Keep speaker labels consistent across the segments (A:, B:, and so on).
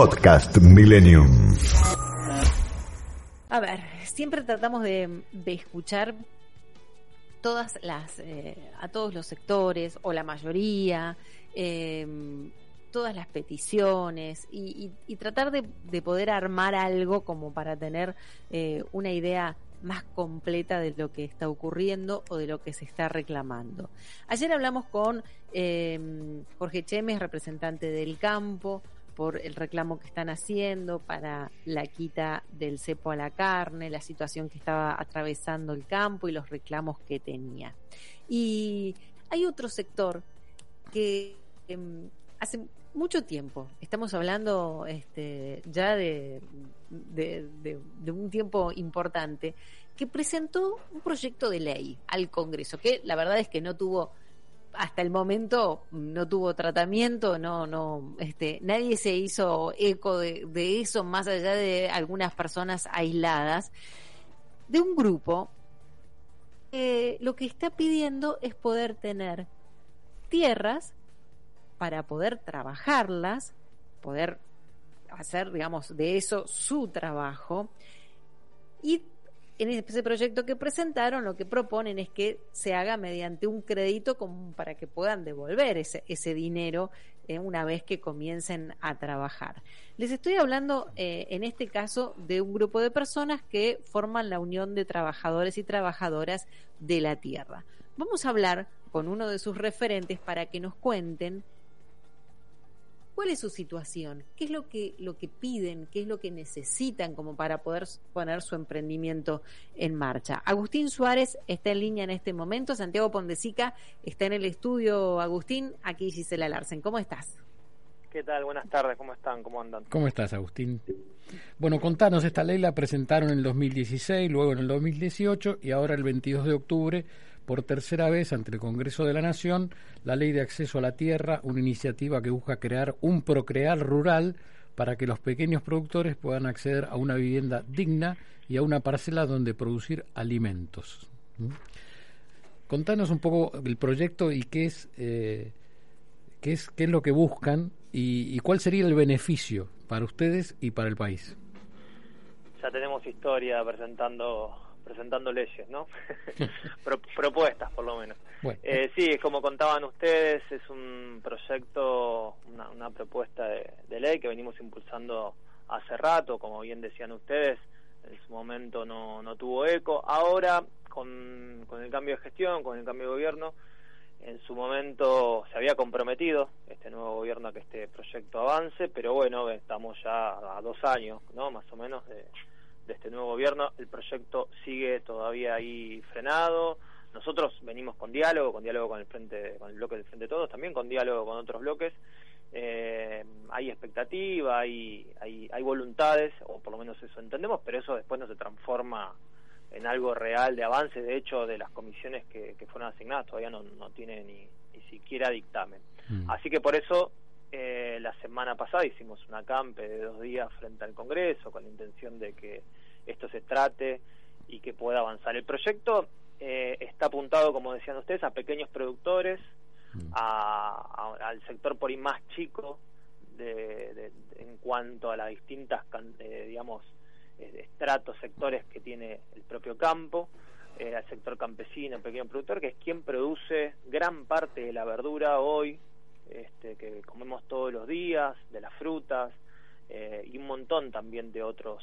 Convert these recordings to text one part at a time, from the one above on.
A: Podcast Millennium.
B: A ver, siempre tratamos de, escuchar todas las, eh, a todos los sectores o la mayoría, eh, todas las peticiones y, tratar de, de, poder armar algo como para tener eh, una idea más completa de lo que está ocurriendo o de lo que se está reclamando. Ayer hablamos con eh, Jorge Chemes, representante del campo, por el reclamo que están haciendo para la quita del cepo a la carne, la situación que estaba atravesando el campo y los reclamos que tenía. Y hay otro sector que eh, hace mucho tiempo, estamos hablando este, ya de, un tiempo importante, que presentó un proyecto de ley al Congreso, que la verdad es que no tuvo hasta el momento no tuvo tratamiento, no, no, este, nadie se hizo eco de, eso, más allá de algunas personas aisladas, de un grupo que lo que está pidiendo es poder tener tierras para poder trabajarlas, poder hacer, digamos, de eso su trabajo y en ese proyecto que presentaron lo que proponen es que se haga mediante un crédito como para que puedan devolver ese, ese dinero eh, una vez que comiencen a trabajar. Les estoy hablando eh, en este caso de un grupo de personas que forman la Unión de Trabajadores y Trabajadoras de la Tierra. Vamos a hablar con uno de sus referentes para que nos cuenten ¿Cuál es su situación? ¿Qué es lo que, lo que piden? ¿Qué es lo que necesitan como para poder poner su emprendimiento en marcha? Agustín Suárez está en línea en este momento. Santiago Pondesica está en el estudio. Agustín, aquí Gisela Larsen. ¿Cómo estás?
C: ¿Qué tal? Buenas tardes. ¿Cómo están? ¿Cómo andan?
D: ¿Cómo estás, Agustín? Bueno, contanos, esta ley la presentaron en el 2016, luego en el 2018 y ahora el 22 de octubre por tercera vez ante el Congreso de la Nación la Ley de Acceso a la Tierra, una iniciativa que busca crear un procrear rural para que los pequeños productores puedan acceder a una vivienda digna y a una parcela donde producir alimentos. ¿Mm? Contanos un poco el proyecto y qué es, eh, qué es, qué es lo que buscan y, y cuál sería el beneficio para ustedes y para el país.
C: Ya tenemos historia presentando presentando leyes, ¿no? Pro, propuestas, por lo menos. Bueno. Eh, sí, como contaban ustedes, es un proyecto, una, una propuesta de, de, ley que venimos impulsando hace rato, como bien decían ustedes, en su momento no, no tuvo eco. Ahora, con, con el cambio de gestión, con el cambio de gobierno, en su momento se había comprometido este nuevo gobierno a que este proyecto avance, pero bueno, estamos ya a dos años, ¿no? Más o menos de de este nuevo gobierno. El proyecto sigue todavía ahí frenado. Nosotros venimos con diálogo, con diálogo con el frente, con el bloque del Frente de Todos, también con diálogo con otros bloques. Eh, hay expectativa, hay, hay, hay voluntades, o por lo menos eso entendemos, pero eso después no se transforma en algo real de avance. De hecho, de las comisiones que, que fueron asignadas todavía no, no tiene ni, ni siquiera dictamen. Mm. Así que por eso eh, la semana pasada hicimos una campe de dos días frente al Congreso con la intención de que esto se trate y que pueda avanzar. El proyecto eh, está apuntado, como decían ustedes, a pequeños productores, mm. a, a, al sector por ahí más chico de, de, en cuanto a las distintas, eh, digamos, eh, estratos, sectores que tiene el propio campo, eh, al sector campesino, pequeño productor, que es quien produce gran parte de la verdura hoy, este, que comemos todos los días, de las frutas eh, y un montón también de otros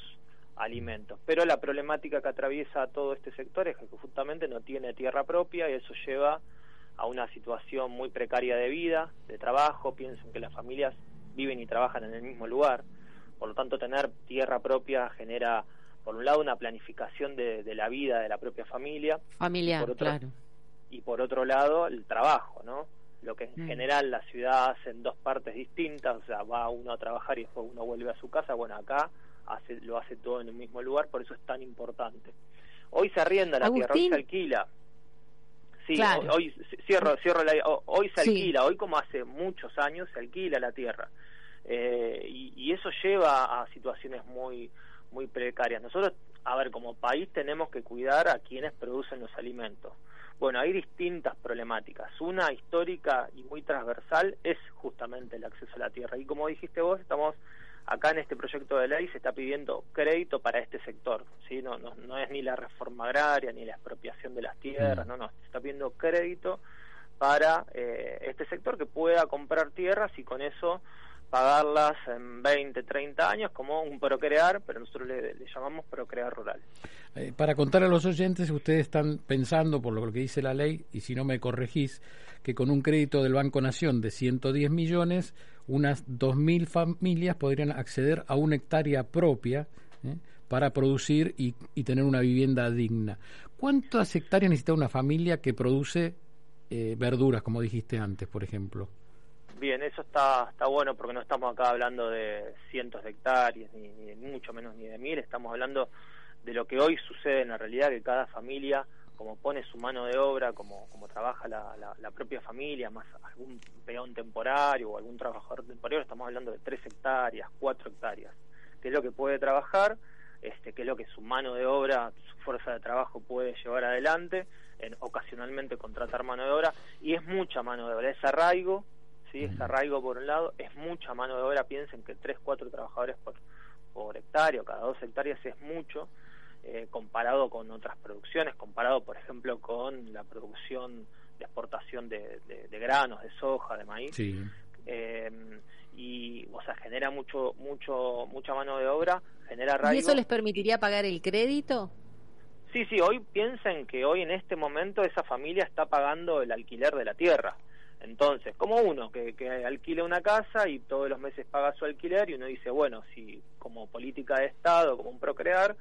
C: alimentos. Pero la problemática que atraviesa todo este sector es que justamente no tiene tierra propia y eso lleva a una situación muy precaria de vida, de trabajo. Piensen que las familias viven y trabajan en el mismo lugar. Por lo tanto, tener tierra propia genera, por un lado, una planificación de, de la vida de la propia familia.
B: Familiar,
C: y por otro,
B: claro.
C: Y por otro lado, el trabajo, ¿no? lo que en mm. general la ciudad hace en dos partes distintas, o sea, va uno a trabajar y después uno vuelve a su casa, bueno, acá hace, lo hace todo en el mismo lugar, por eso es tan importante. Hoy se arrienda la tierra, hoy se alquila. Sí, hoy, cierro, cierro la, hoy se alquila, hoy como hace muchos años se alquila la tierra. Eh, y, y, eso lleva a situaciones muy muy precarias. Nosotros, a ver, como país tenemos que cuidar a quienes producen los alimentos. Bueno, hay distintas problemáticas. Una histórica y muy transversal es justamente el acceso a la tierra. Y como dijiste vos, estamos acá en este proyecto de ley se está pidiendo crédito para este sector, ¿sí? No, no, no es ni la reforma agraria ni la expropiación de las tierras, mm. no, no, se está pidiendo crédito para eh, este sector que pueda comprar tierras y con eso pagarlas en 20, 30 años como un procrear, pero nosotros le, llamamos procrear rural.
D: Eh, para contar a los oyentes, ustedes están pensando, por lo que dice la ley, y si no me corregís, que con un crédito del Banco Nación de 110 millones, unas 2.000 familias podrían acceder a una hectárea propia ¿eh? para producir y, y, tener una vivienda digna. ¿Cuántas hectáreas necesita una familia que produce eh, verduras, como dijiste antes, por ejemplo?
C: Bien, eso está, está bueno porque no estamos acá hablando de cientos de hectáreas, ni, ni mucho menos ni de mil, estamos hablando de lo que hoy sucede en la realidad, que cada familia, como pone su mano de obra, como, como trabaja la, la, propia familia, más algún peón temporario o algún trabajador temporario, estamos hablando de tres hectáreas, cuatro hectáreas, que es lo que puede trabajar, este, que es lo que su mano de obra, su fuerza de trabajo puede llevar adelante, en, ocasionalmente contratar mano de obra, y es mucha mano de obra, es arraigo, ¿sí? es arraigo por un lado, es mucha mano de obra, piensen que tres, cuatro trabajadores por, por hectárea, cada dos hectáreas es mucho, eh, comparado con otras producciones, comparado por ejemplo con la producción de exportación de, granos, de soja, de maíz. Eh, y o sea genera mucho mucho mucha mano de obra genera arraigo.
B: y eso les permitiría pagar el crédito
C: sí sí hoy piensen que hoy en este momento esa familia está pagando el alquiler de la tierra entonces, como uno que, que alquila una casa y todos los meses paga su alquiler y uno dice, bueno, si como política de Estado, como un procrear,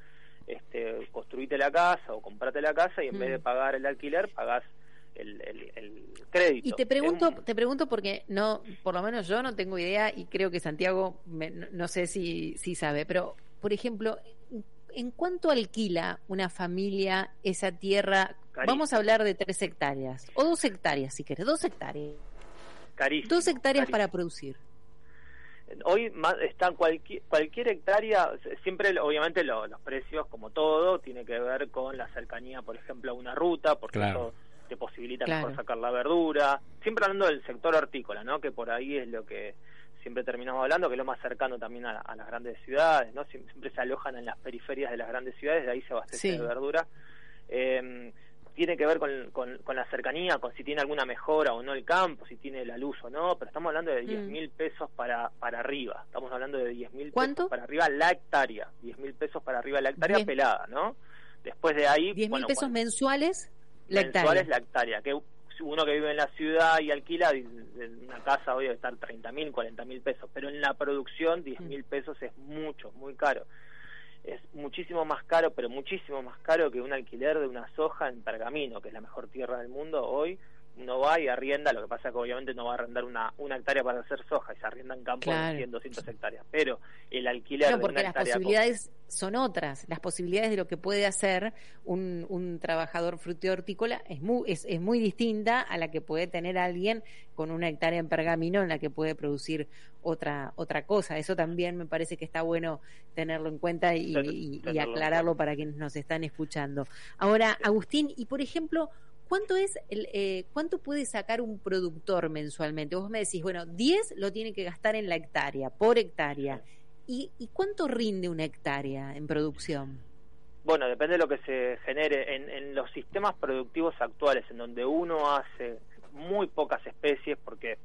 C: este, construite la casa o comprate la casa y en vez de mm. pagar el alquiler, pagás el, el, crédito.
B: Y te pregunto, te pregunto porque no, por lo menos yo no tengo idea y creo que Santiago, no, sé si, si sabe, pero por ejemplo, ¿en cuánto alquila una familia esa tierra? Vamos a hablar de tres hectáreas, o dos hectáreas si quieres, dos hectáreas. Dos hectáreas para producir.
C: Hoy están cualquier, cualquier hectárea, siempre obviamente los precios, como todo, tiene que ver con la cercanía, por ejemplo, a una ruta, porque eso te posibilita mejor sacar la verdura. Siempre hablando del sector hortícola, ¿no? Que por ahí es lo que siempre terminamos hablando, que es lo más cercano también a, las grandes ciudades, ¿no? Siempre, se alojan en las periferias de las grandes ciudades, de ahí se abastece de verdura. Eh, tiene que ver con, con, la cercanía, con si tiene alguna mejora o no el campo, si tiene la luz o no, pero estamos hablando de 10 mm. mil pesos para, para arriba, estamos hablando de 10 mil pesos para arriba la hectárea, 10 mil pesos para arriba la hectárea pelada, ¿no? Después de ahí...
B: 10 mil pesos mensuales
C: la mensuales la hectárea, que uno que vive en la ciudad y alquila una casa hoy debe estar 30 mil, 40 mil pesos, pero en la producción 10 mil pesos es mucho, muy caro. Es muchísimo más caro, pero muchísimo más caro que un alquiler de una soja en Pergamino, que es la mejor tierra del mundo hoy, uno va y arrienda, lo que pasa es que obviamente no va a arrendar una, una hectárea para hacer soja y se arriendan campos de 100, 200 hectáreas, pero el alquiler
B: no, porque las posibilidades son otras, las posibilidades de lo que puede hacer un, un trabajador hortícola es muy, es, es muy distinta a la que puede tener alguien con una hectárea en pergamino en la que puede producir otra, otra cosa. Eso también me parece que está bueno tenerlo en cuenta y, y aclararlo para quienes nos están escuchando. Ahora, Agustín, y por ejemplo, ¿Cuánto es el, eh, cuánto puede sacar un productor mensualmente? Vos me decís, bueno, 10 lo tiene que gastar en la hectárea, por hectárea. ¿Y, ¿Y, cuánto rinde una hectárea en producción?
C: Bueno, depende de lo que se genere. En, en los sistemas productivos actuales, en donde uno hace muy pocas especies, porque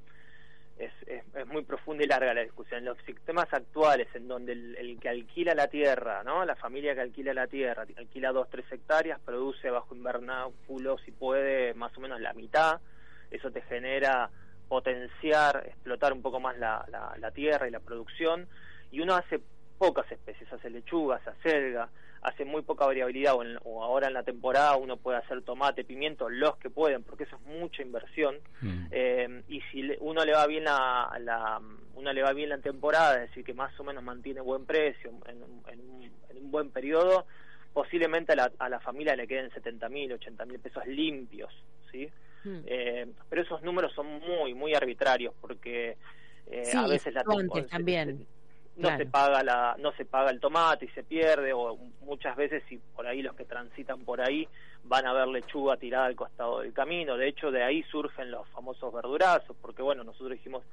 C: es, es, muy profunda y larga la discusión. En los sistemas actuales, en donde el, que alquila la tierra, ¿no? la familia que alquila la tierra, alquila dos, tres hectáreas, produce bajo invernáculo, si puede, más o menos la mitad, eso te genera potenciar, explotar un poco más la, la, tierra y la producción, y uno hace pocas especies, hace lechuga, hace acelga, hace muy poca variabilidad o, ahora en la temporada uno puede hacer tomate, pimiento, los que pueden, porque eso es mucha inversión mm. eh, y si uno le va bien la, la, uno le va bien la temporada, es decir que más o menos mantiene buen precio en, un buen periodo, posiblemente a la, a la familia le queden 70 mil, 80 mil pesos limpios, ¿sí? Mm. Eh, pero esos números son muy, muy arbitrarios porque
B: eh, a veces la temporada también
C: no se paga la no se paga el tomate y se pierde o muchas veces si por ahí los que transitan por ahí van a ver lechuga tirada al costado del camino. De hecho de ahí surgen los famosos verdurazos porque bueno nosotros dijimos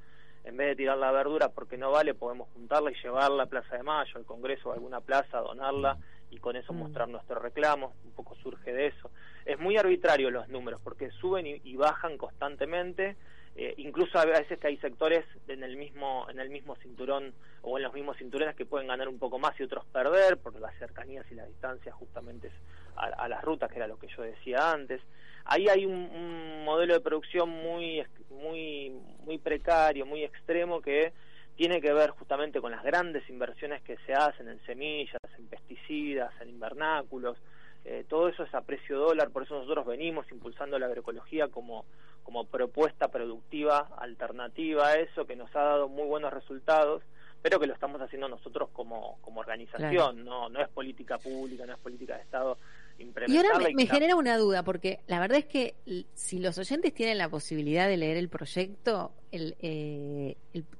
C: en vez de tirar la verdura porque no vale podemos juntarla y llevarla a Plaza de Mayo al Congreso a alguna plaza donarla y con eso mm. mostrar nuestro reclamo. Un poco surge de eso. Es muy arbitrario los números porque suben y bajan constantemente eh, incluso a veces que hay sectores en el mismo en el mismo cinturón o en los mismos cinturones que pueden ganar un poco más y otros perder por las cercanías y las distancias justamente a, las rutas que era lo que yo decía antes. Ahí hay un, modelo de producción muy muy muy precario muy extremo que tiene que ver justamente con las grandes inversiones que se hacen en semillas en pesticidas en invernáculos eh, todo eso es a precio dólar, por eso nosotros venimos impulsando la agroecología como, como propuesta productiva alternativa a eso, que nos ha dado muy buenos resultados, pero que lo estamos haciendo nosotros como, como organización, no, no es política pública, no es política de Estado.
B: Y ahora me, genera una duda, porque la verdad es que si los oyentes tienen la posibilidad de leer el proyecto, el, eh,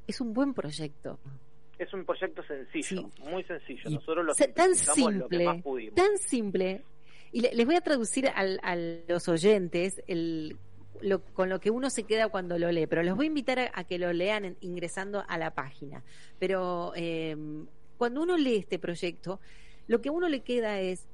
B: es un buen proyecto
C: es un proyecto sencillo, muy sencillo. Nosotros lo
B: tan simple, lo que más pudimos. Tan simple y les voy a traducir a los oyentes el, con lo que uno se queda cuando lo lee, pero los voy a invitar a, que lo lean ingresando a la página. Pero em, cuando uno lee este proyecto, lo que a uno le queda es,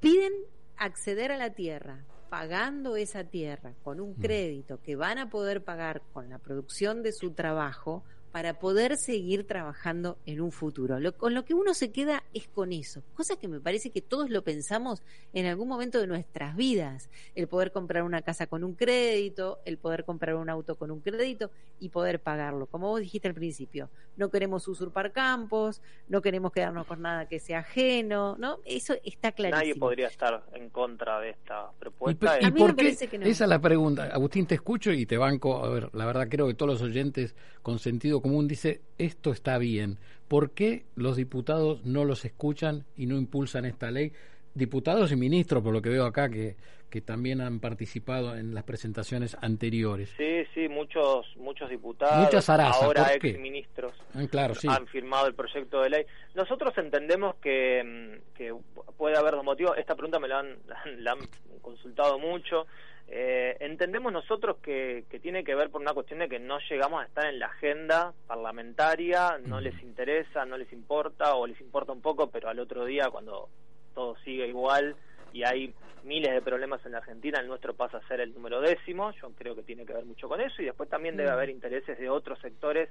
B: piden acceder a la tierra, pagando esa tierra con un mm. crédito que van a poder pagar con la producción de su trabajo para poder seguir trabajando en un futuro. con lo que uno se queda es con eso, cosa que me parece que todos lo pensamos en algún momento de nuestras vidas, el poder comprar una casa con un crédito, el poder comprar un auto con un crédito y poder pagarlo. Como vos dijiste al principio, no queremos usurpar campos, no queremos quedarnos con nada que sea ajeno, ¿no? Eso está clarísimo.
C: Nadie podría estar en contra de esta propuesta.
D: ¿Y, por qué? Esa es la pregunta. Agustín, te escucho y te banco. A ver, la verdad creo que todos los oyentes con sentido común dice, esto está bien. ¿Por qué los diputados no los escuchan y no impulsan esta ley? Diputados y ministros, por lo que veo acá, que, que también han participado en las presentaciones anteriores.
C: Sí, sí, muchos muchos diputados, ahora ex ministros,
D: ah, claro,
C: han firmado el proyecto de ley. Nosotros entendemos que, que puede haber dos motivos. Esta pregunta me la han, la han consultado mucho. Eh, entendemos nosotros que, tiene que ver por una cuestión de que no llegamos a estar en la agenda parlamentaria, no les interesa, no les importa o les importa un poco, pero al otro día cuando todo sigue igual y hay miles de problemas en la Argentina, el nuestro pasa a ser el número décimo, yo creo que tiene que ver mucho con eso y después también debe haber intereses de otros sectores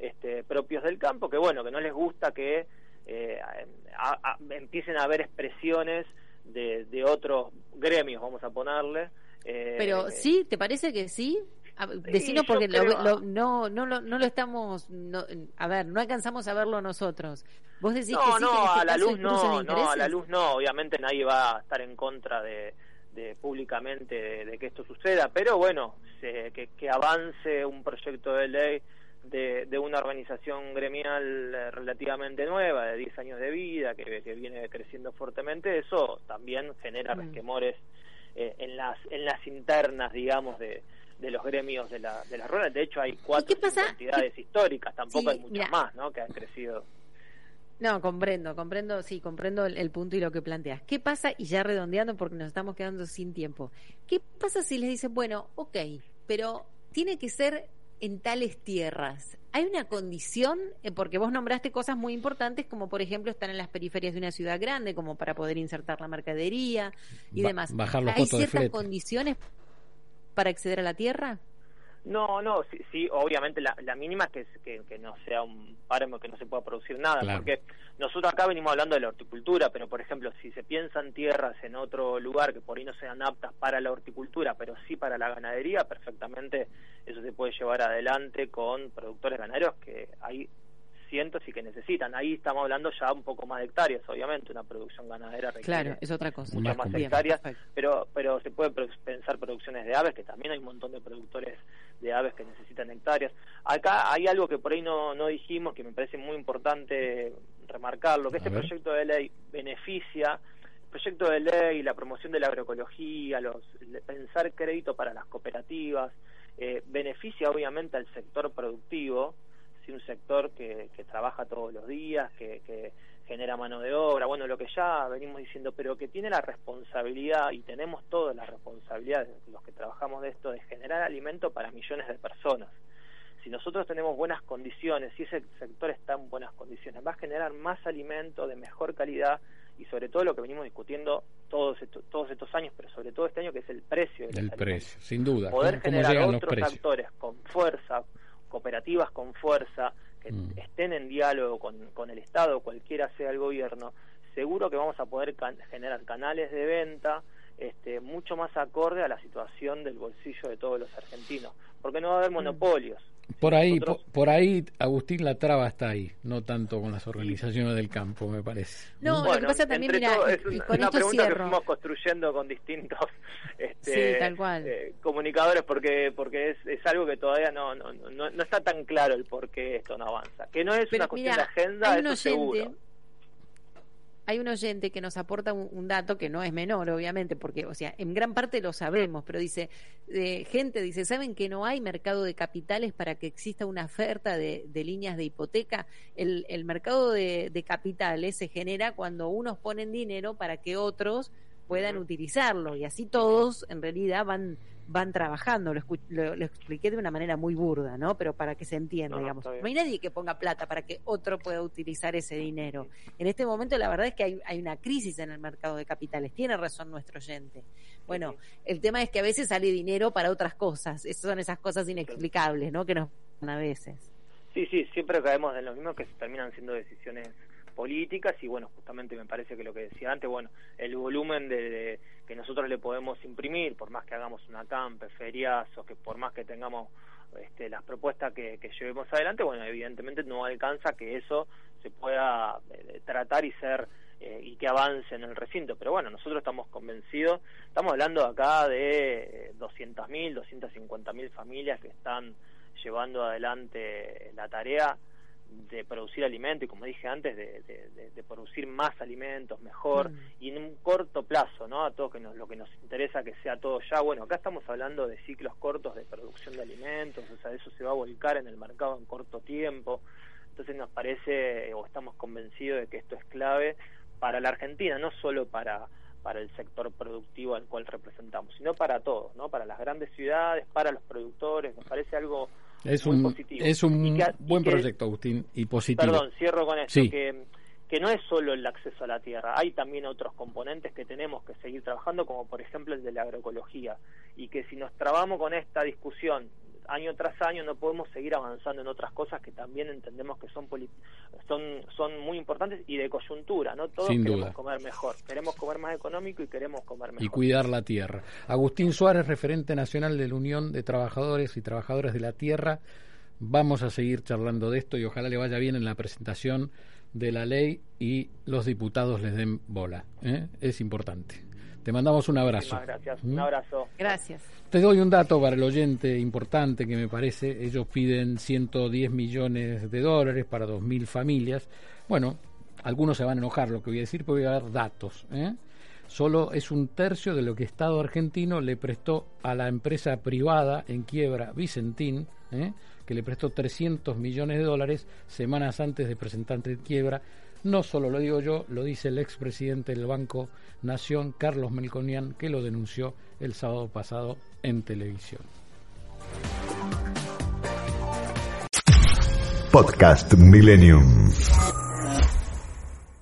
C: este, propios del campo que bueno, que no les gusta que eh, empiecen a haber expresiones de, de otros gremios, vamos a ponerle,
B: pero eh, sí, ¿te parece que sí? Decinos porque no, no, no, no lo estamos, a ver, no alcanzamos a verlo nosotros. Vos decís que sí,
C: no, este a la luz no, no, a la luz no, obviamente nadie va a estar en contra de, de públicamente de, que esto suceda, pero bueno, que, que avance un proyecto de ley de, de, una organización gremial eh, relativamente nueva, de 10 años de vida, que, que viene creciendo fuertemente, eso también genera mm. resquemores eh, en las en las internas, digamos, de, de los gremios de la de las ruedas. De hecho, hay cuatro entidades históricas, tampoco hay muchas más, ¿no? Que han crecido.
B: No, comprendo, comprendo, sí, comprendo el, punto y lo que planteas. ¿Qué pasa? Y ya redondeando porque nos estamos quedando sin tiempo. ¿Qué pasa si les dicen, bueno, ok, pero tiene que ser en tales tierras? ¿Hay una condición? Eh, porque vos nombraste cosas muy importantes, como por ejemplo estar en las periferias de una ciudad grande, como para poder insertar la mercadería y demás. ¿Hay ciertas condiciones para acceder a la tierra?
C: No, no, sí, obviamente la, mínima es que, que, no sea un páramo que no se pueda producir nada, porque nosotros acá venimos hablando de la horticultura, pero por ejemplo, si se piensan tierras en otro lugar que por ahí no sean aptas para la horticultura, pero sí para la ganadería, perfectamente eso se puede llevar adelante con productores ganaderos que hay y que necesitan. Ahí estamos hablando ya un poco más de hectáreas, obviamente, una producción ganadera requiere
B: claro, es otra cosa.
C: muchas más, hectáreas, pero pero se puede pensar producciones de aves, que también hay un montón de productores de aves que necesitan hectáreas. Acá hay algo que por ahí no, no dijimos, que me parece muy importante remarcarlo, que este proyecto de ley beneficia proyecto de ley, la promoción de la agroecología, los, pensar crédito para las cooperativas, eh, beneficia obviamente al sector productivo, si un sector que, que, trabaja todos los días, que, que, genera mano de obra, bueno, lo que ya venimos diciendo, pero que tiene la responsabilidad, y tenemos toda la responsabilidad, los que trabajamos de esto, de generar alimento para millones de personas. Si nosotros tenemos buenas condiciones, si ese sector está en buenas condiciones, va a generar más alimento de mejor calidad y sobre todo lo que venimos discutiendo todos estos, todos estos años, pero sobre todo este año que es el precio.
D: El precio, sin duda.
C: Poder generar otros actores con fuerza, cooperativas con fuerza, que mm. estén en diálogo con, con el Estado, cualquiera sea el gobierno, seguro que vamos a poder generar canales de venta este, mucho más acorde a la situación del bolsillo de todos los argentinos, porque no va a haber mm. monopolios.
D: Por ahí, por, ahí, Agustín, la traba está ahí, no tanto con las organizaciones del campo, me parece.
B: No, lo que pasa también, mira,
C: es una, pregunta que fuimos construyendo con distintos este, eh, comunicadores, porque porque es, es algo que todavía no, no, no, no, está tan claro el por qué esto no avanza. Que no es una cuestión de agenda, eso seguro
B: hay un oyente que nos aporta un, dato que no es menor, obviamente, porque, o sea, en gran parte lo sabemos, pero dice, eh, gente dice, ¿saben que no hay mercado de capitales para que exista una oferta de, líneas de hipoteca? El, el mercado de, de, capitales se genera cuando unos ponen dinero para que otros puedan utilizarlo y así todos en realidad van van trabajando. Lo, lo, expliqué de una manera muy burda, ¿no? Pero para que se entienda, digamos. No, hay nadie que ponga plata para que otro pueda utilizar ese dinero. En este momento, la verdad es que hay, hay una crisis en el mercado de capitales. Tiene razón nuestro oyente. Bueno, el tema es que a veces sale dinero para otras cosas. Esas son esas cosas inexplicables, ¿no? Que nos a veces.
C: Sí, sí, siempre caemos en lo mismo que se terminan siendo decisiones políticas y bueno, justamente me parece que lo que decía antes, bueno, el volumen de, que nosotros le podemos imprimir, por más que hagamos una campe, feriazos, que por más que tengamos este, las propuestas que, que, llevemos adelante, bueno, evidentemente no alcanza que eso se pueda eh, tratar y ser eh, y que avance en el recinto. Pero bueno, nosotros estamos convencidos, estamos hablando acá de 200.000, eh, 250.000 familias que están llevando adelante la tarea de producir alimento y como dije antes de, de, producir más alimentos mejor mm. y en un corto plazo no a todos que nos, lo que nos interesa que sea todo ya. Bueno acá estamos hablando de ciclos cortos de producción de alimentos o sea eso se va a volcar en el mercado en corto tiempo. Entonces nos parece o estamos convencidos de que esto es clave para la Argentina no solo para para el sector productivo al cual representamos sino para todos no para las grandes ciudades para los productores. Nos parece algo
D: es un, Es un buen proyecto, Agustín, y positivo.
C: Perdón, cierro con esto, que, que no es solo el acceso a la tierra, hay también otros componentes que tenemos que seguir trabajando, como por ejemplo el de la agroecología, y que si nos trabamos con esta discusión año tras año no podemos seguir avanzando en otras cosas que también entendemos que son son son muy importantes y de coyuntura, ¿no? Todos queremos comer mejor, queremos comer más económico y queremos comer mejor.
D: Y cuidar la tierra. Agustín Suárez, referente nacional de la Unión de Trabajadores y Trabajadoras de la Tierra. Vamos a seguir charlando de esto y ojalá le vaya bien en la presentación de la ley y los diputados les den bola. ¿eh? Es importante. Te mandamos un abrazo.
C: Gracias. Un ¿Mm? abrazo.
B: Gracias.
D: Te doy un dato para el oyente importante que me parece. Ellos piden 110 millones de dólares para 2.000 familias. Bueno, algunos se van a enojar lo que voy a decir, pero voy a dar datos. ¿eh? Solo es un tercio de lo que Estado argentino le prestó a la empresa privada en quiebra Vicentín, ¿eh? que le prestó 300 millones de dólares semanas antes de presentar en quiebra no solo lo digo yo, lo dice el expresidente del Banco Nación, Carlos Melconian, que lo denunció el sábado pasado en televisión.
A: Podcast Millennium.